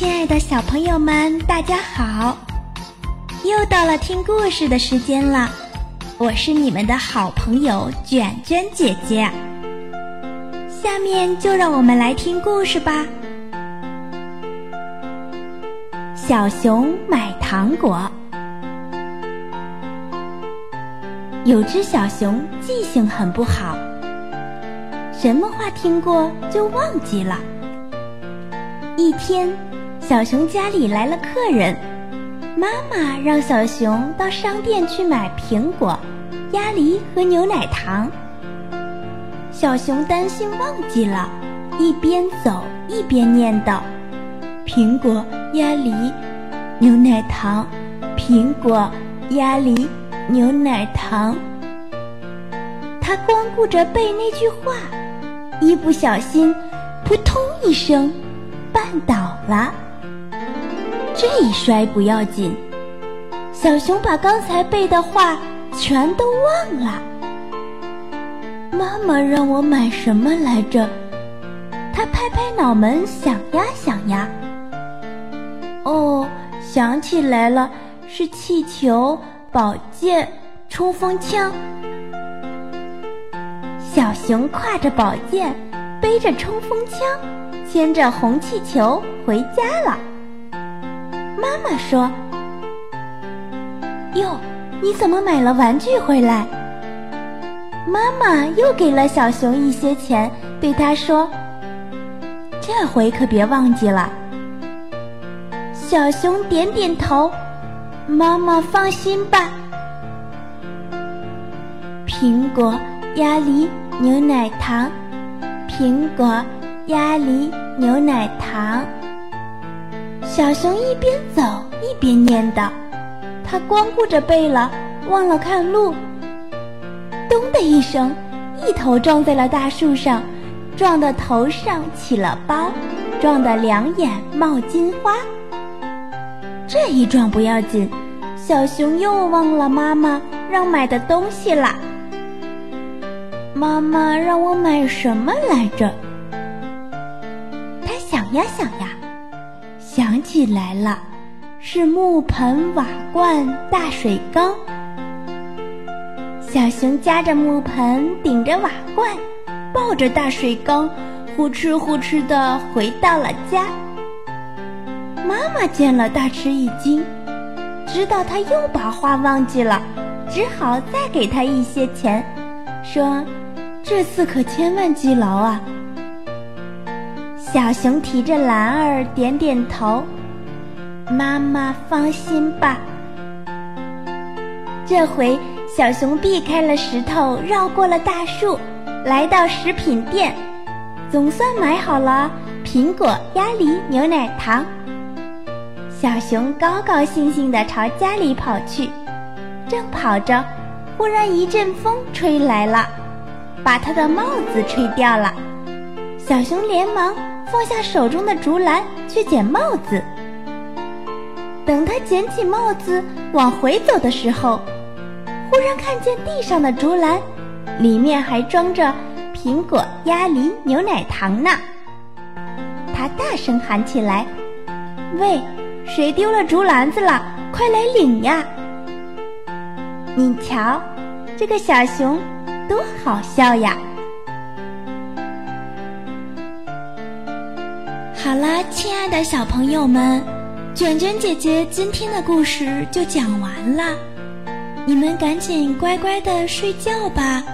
亲爱的小朋友们，大家好！又到了听故事的时间了，我是你们的好朋友卷卷姐姐。下面就让我们来听故事吧。小熊买糖果。有只小熊记性很不好，什么话听过就忘记了。一天。小熊家里来了客人，妈妈让小熊到商店去买苹果、鸭梨和牛奶糖。小熊担心忘记了，一边走一边念叨：“苹果、鸭梨、牛奶糖，苹果、鸭梨、牛奶糖。”他光顾着背那句话，一不小心，扑通一声，绊倒了。这一摔不要紧，小熊把刚才背的话全都忘了。妈妈让我买什么来着？他拍拍脑门想呀想呀。哦，想起来了，是气球、宝剑、冲锋枪。小熊挎着宝剑，背着冲锋枪，牵着红气球回家了。妈妈说：“哟，你怎么买了玩具回来？”妈妈又给了小熊一些钱，对他说：“这回可别忘记了。”小熊点点头：“妈妈放心吧。”苹果、鸭梨、牛奶糖，苹果、鸭梨、牛奶糖。小熊一边走一边念叨，他光顾着背了，忘了看路。咚的一声，一头撞在了大树上，撞得头上起了包，撞得两眼冒金花。这一撞不要紧，小熊又忘了妈妈让买的东西了。妈妈让我买什么来着？他想呀想呀。起来了，是木盆、瓦罐、大水缸。小熊夹着木盆，顶着瓦罐，抱着大水缸，呼哧呼哧的回到了家。妈妈见了大吃一惊，知道他又把话忘记了，只好再给他一些钱，说：“这次可千万记牢啊。”小熊提着篮儿，点点头：“妈妈放心吧。”这回小熊避开了石头，绕过了大树，来到食品店，总算买好了苹果、鸭梨、牛奶糖。小熊高高兴兴地朝家里跑去，正跑着，忽然一阵风吹来了，把他的帽子吹掉了。小熊连忙。放下手中的竹篮去捡帽子。等他捡起帽子往回走的时候，忽然看见地上的竹篮，里面还装着苹果、鸭梨、牛奶糖呢。他大声喊起来：“喂，谁丢了竹篮子了？快来领呀！”你瞧，这个小熊多好笑呀！好啦，亲爱的小朋友们，卷卷姐姐今天的故事就讲完了，你们赶紧乖乖的睡觉吧。